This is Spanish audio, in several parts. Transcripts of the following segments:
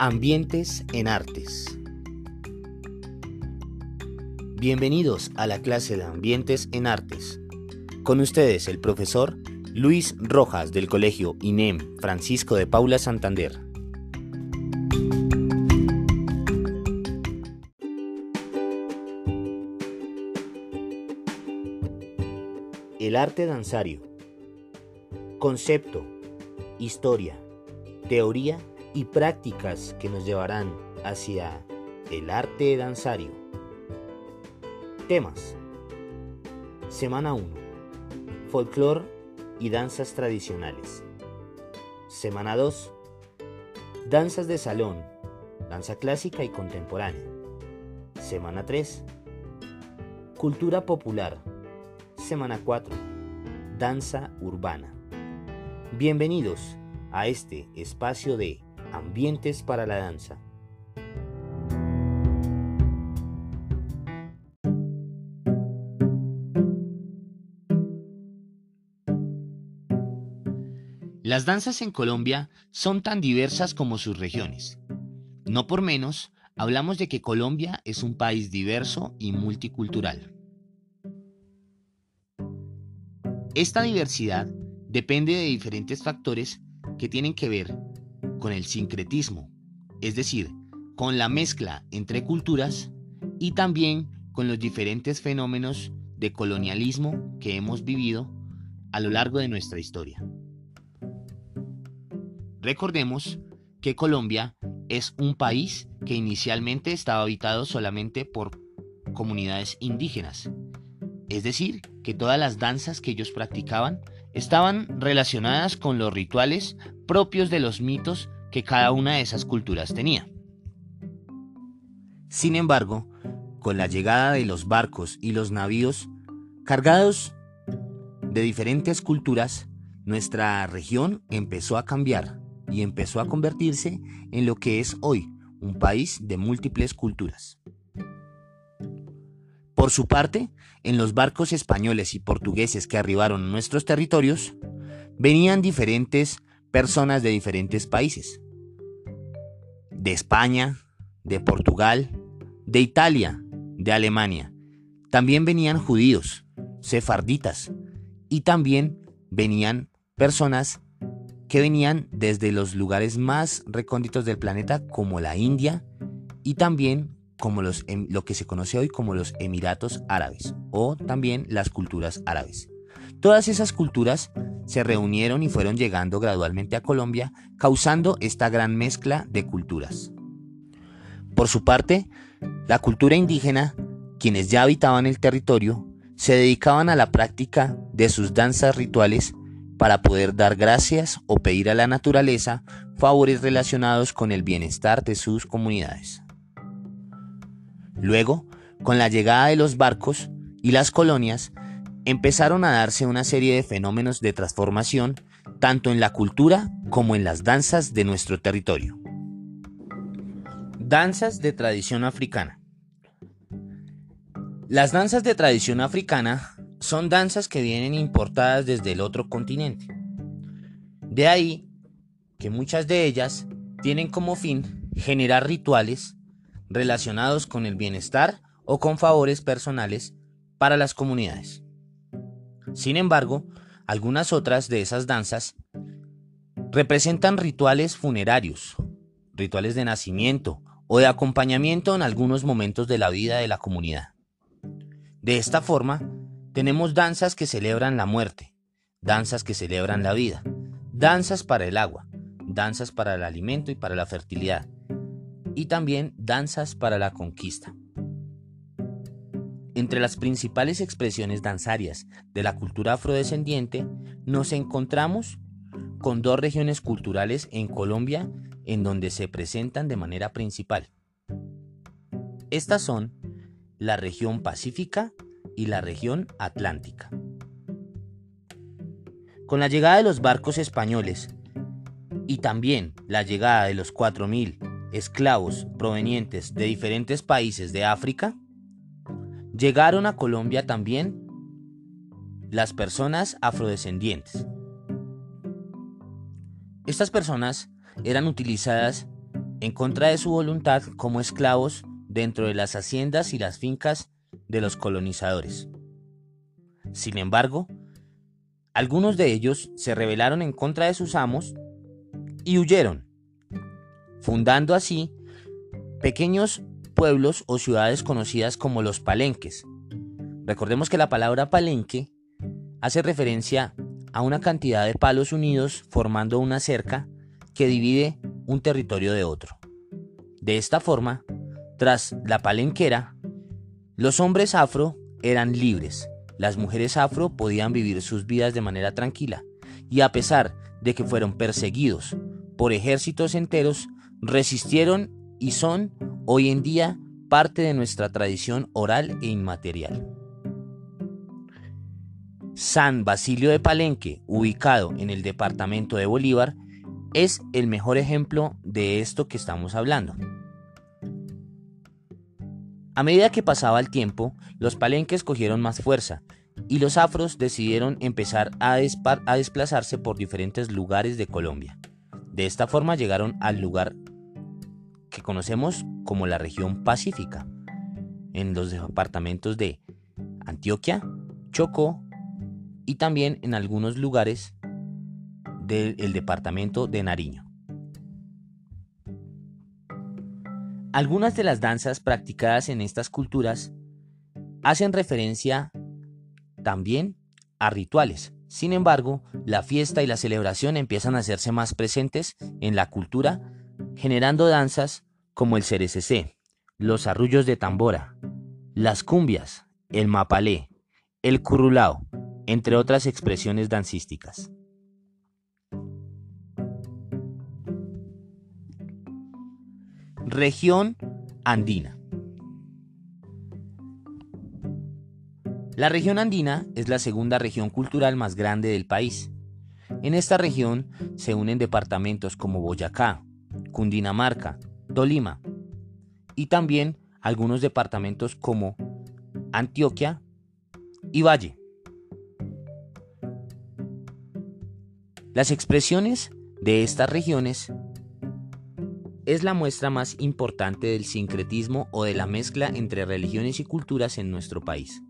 Ambientes en Artes. Bienvenidos a la clase de Ambientes en Artes. Con ustedes el profesor Luis Rojas del Colegio INEM Francisco de Paula Santander. El arte danzario. Concepto, historia, teoría y prácticas que nos llevarán hacia el arte danzario. Temas. Semana 1. Folclor y danzas tradicionales. Semana 2. Danzas de salón, danza clásica y contemporánea. Semana 3. Cultura popular. Semana 4. Danza urbana. Bienvenidos a este espacio de Ambientes para la Danza. Las danzas en Colombia son tan diversas como sus regiones. No por menos, hablamos de que Colombia es un país diverso y multicultural. Esta diversidad depende de diferentes factores que tienen que ver con el sincretismo, es decir, con la mezcla entre culturas y también con los diferentes fenómenos de colonialismo que hemos vivido a lo largo de nuestra historia. Recordemos que Colombia es un país que inicialmente estaba habitado solamente por comunidades indígenas, es decir, que todas las danzas que ellos practicaban estaban relacionadas con los rituales propios de los mitos que cada una de esas culturas tenía. Sin embargo, con la llegada de los barcos y los navíos cargados de diferentes culturas, nuestra región empezó a cambiar y empezó a convertirse en lo que es hoy, un país de múltiples culturas. Por su parte, en los barcos españoles y portugueses que arribaron a nuestros territorios, venían diferentes personas de diferentes países. De España, de Portugal, de Italia, de Alemania. También venían judíos, sefarditas, y también venían personas que venían desde los lugares más recónditos del planeta como la India y también como los, em, lo que se conoce hoy como los Emiratos Árabes o también las culturas árabes. Todas esas culturas se reunieron y fueron llegando gradualmente a Colombia, causando esta gran mezcla de culturas. Por su parte, la cultura indígena, quienes ya habitaban el territorio, se dedicaban a la práctica de sus danzas rituales para poder dar gracias o pedir a la naturaleza favores relacionados con el bienestar de sus comunidades. Luego, con la llegada de los barcos y las colonias, empezaron a darse una serie de fenómenos de transformación tanto en la cultura como en las danzas de nuestro territorio. Danzas de tradición africana. Las danzas de tradición africana son danzas que vienen importadas desde el otro continente. De ahí que muchas de ellas tienen como fin generar rituales relacionados con el bienestar o con favores personales para las comunidades. Sin embargo, algunas otras de esas danzas representan rituales funerarios, rituales de nacimiento o de acompañamiento en algunos momentos de la vida de la comunidad. De esta forma, tenemos danzas que celebran la muerte, danzas que celebran la vida, danzas para el agua, danzas para el alimento y para la fertilidad, y también danzas para la conquista. Entre las principales expresiones danzarias de la cultura afrodescendiente nos encontramos con dos regiones culturales en Colombia en donde se presentan de manera principal. Estas son la región pacífica y la región atlántica. Con la llegada de los barcos españoles y también la llegada de los 4.000 esclavos provenientes de diferentes países de África, llegaron a Colombia también las personas afrodescendientes. Estas personas eran utilizadas en contra de su voluntad como esclavos dentro de las haciendas y las fincas de los colonizadores. Sin embargo, algunos de ellos se rebelaron en contra de sus amos y huyeron, fundando así pequeños pueblos o ciudades conocidas como los palenques. Recordemos que la palabra palenque hace referencia a una cantidad de palos unidos formando una cerca que divide un territorio de otro. De esta forma, tras la palenquera, los hombres afro eran libres, las mujeres afro podían vivir sus vidas de manera tranquila, y a pesar de que fueron perseguidos por ejércitos enteros, resistieron y son hoy en día parte de nuestra tradición oral e inmaterial. San Basilio de Palenque, ubicado en el departamento de Bolívar, es el mejor ejemplo de esto que estamos hablando. A medida que pasaba el tiempo, los palenques cogieron más fuerza y los afros decidieron empezar a, a, desplazarse por diferentes lugares de Colombia. De esta forma llegaron al lugar conocemos como la región pacífica, en los departamentos de Antioquia, Chocó y también en algunos lugares del departamento de Nariño. Algunas de las danzas practicadas en estas culturas hacen referencia también a rituales. Sin embargo, la fiesta y la celebración empiezan a hacerse más presentes en la cultura, generando danzas como el cerececé, los arrullos de tambora, las cumbias, el mapalé, el currulao, entre otras expresiones dancísticas. Región andina. La región andina es la segunda región cultural más grande del país. En esta región se unen departamentos como Boyacá, Cundinamarca, Tolima y también algunos departamentos como Antioquia y Valle. Las expresiones de estas regiones es la muestra más importante del sincretismo o de la mezcla entre religiones y culturas en nuestro país.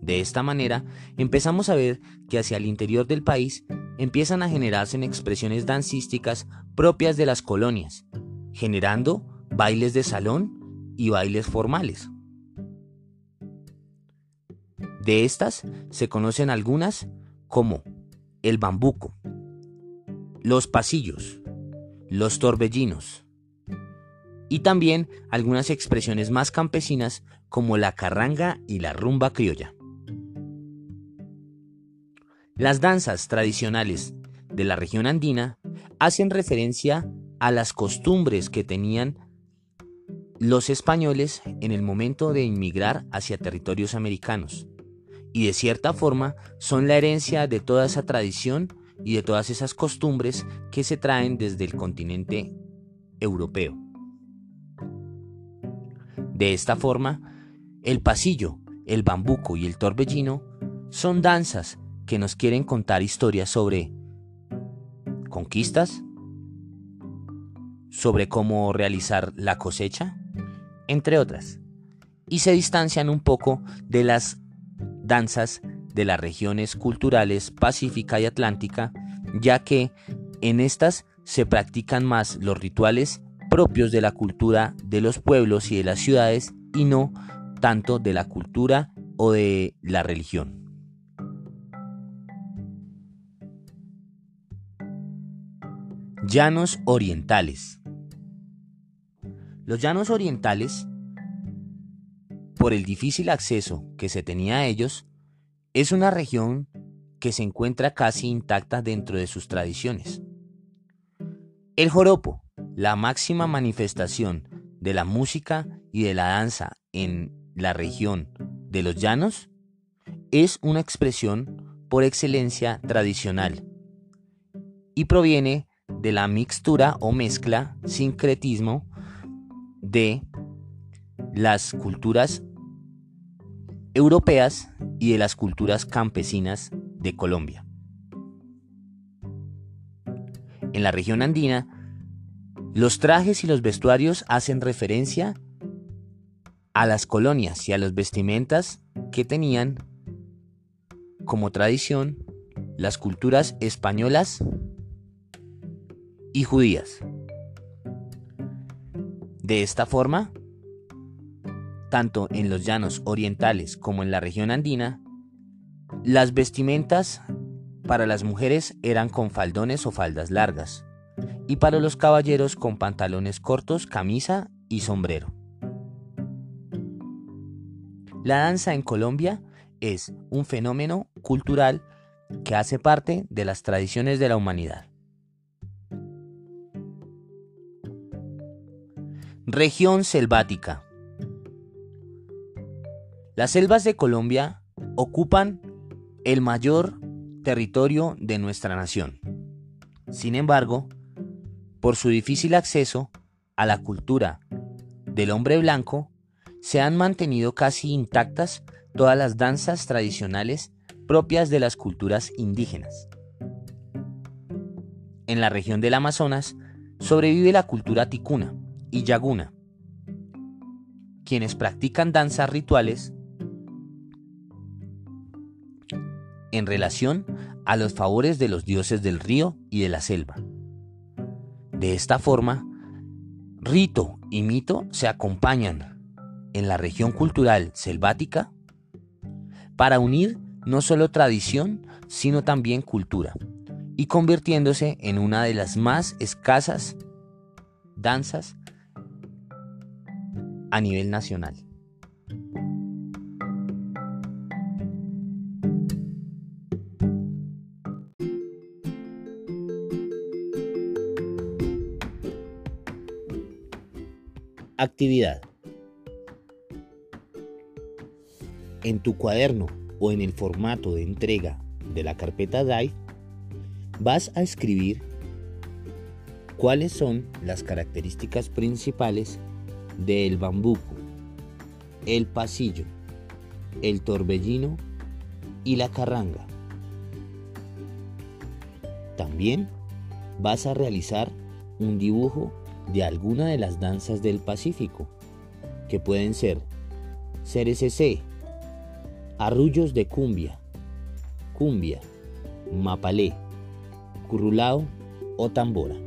De esta manera, empezamos a ver que hacia el interior del país empiezan a generarse expresiones dancísticas propias de las colonias, generando bailes de salón y bailes formales. De estas se conocen algunas como el bambuco, los pasillos, los torbellinos y también algunas expresiones más campesinas como la carranga y la rumba criolla. Las danzas tradicionales de la región andina hacen referencia a las costumbres que tenían los españoles en el momento de inmigrar hacia territorios americanos y de cierta forma son la herencia de toda esa tradición y de todas esas costumbres que se traen desde el continente europeo. De esta forma, el pasillo, el bambuco y el torbellino son danzas que nos quieren contar historias sobre conquistas, sobre cómo realizar la cosecha, entre otras, y se distancian un poco de las danzas de las regiones culturales pacífica y atlántica, ya que en estas se practican más los rituales propios de la cultura de los pueblos y de las ciudades y no tanto de la cultura o de la religión. Llanos orientales. Los llanos orientales, por el difícil acceso que se tenía a ellos, es una región que se encuentra casi intacta dentro de sus tradiciones. El joropo, la máxima manifestación de la música y de la danza en la región de los llanos, es una expresión por excelencia tradicional y proviene de la mixtura o mezcla, sincretismo de las culturas europeas y de las culturas campesinas de Colombia. En la región andina Los trajes y los vestuarios hacen referencia a las colonias y a las vestimentas que tenían como tradición las culturas españolas y judías. De esta forma, tanto en los llanos orientales como en la región andina, las vestimentas para las mujeres eran con faldones o faldas largas, y para los caballeros con pantalones cortos, camisa y sombrero. La danza en Colombia es un fenómeno cultural que hace parte de las tradiciones de la humanidad. Región selvática. Las selvas de Colombia ocupan el mayor territorio de nuestra nación. Sin embargo, por su difícil acceso a la cultura del hombre blanco, se han mantenido casi intactas todas las danzas tradicionales propias de las culturas indígenas. En la región del Amazonas sobrevive la cultura ticuna y yaguna, quienes practican danzas rituales en relación a los favores de los dioses del río y de la selva. De esta forma, rito y mito se acompañan en la región cultural selvática para unir no solo tradición, sino también cultura, y convirtiéndose en una de las más escasas danzas a nivel nacional. Actividad. En tu cuaderno o en el formato de entrega de la carpeta Drive, vas a escribir cuáles son las características principales del bambuco, el pasillo, el torbellino y la carranga. También vas a realizar un dibujo de alguna de las danzas del Pacífico, que pueden ser CRCC, arrullos de cumbia, cumbia, mapalé, currulao o tambora.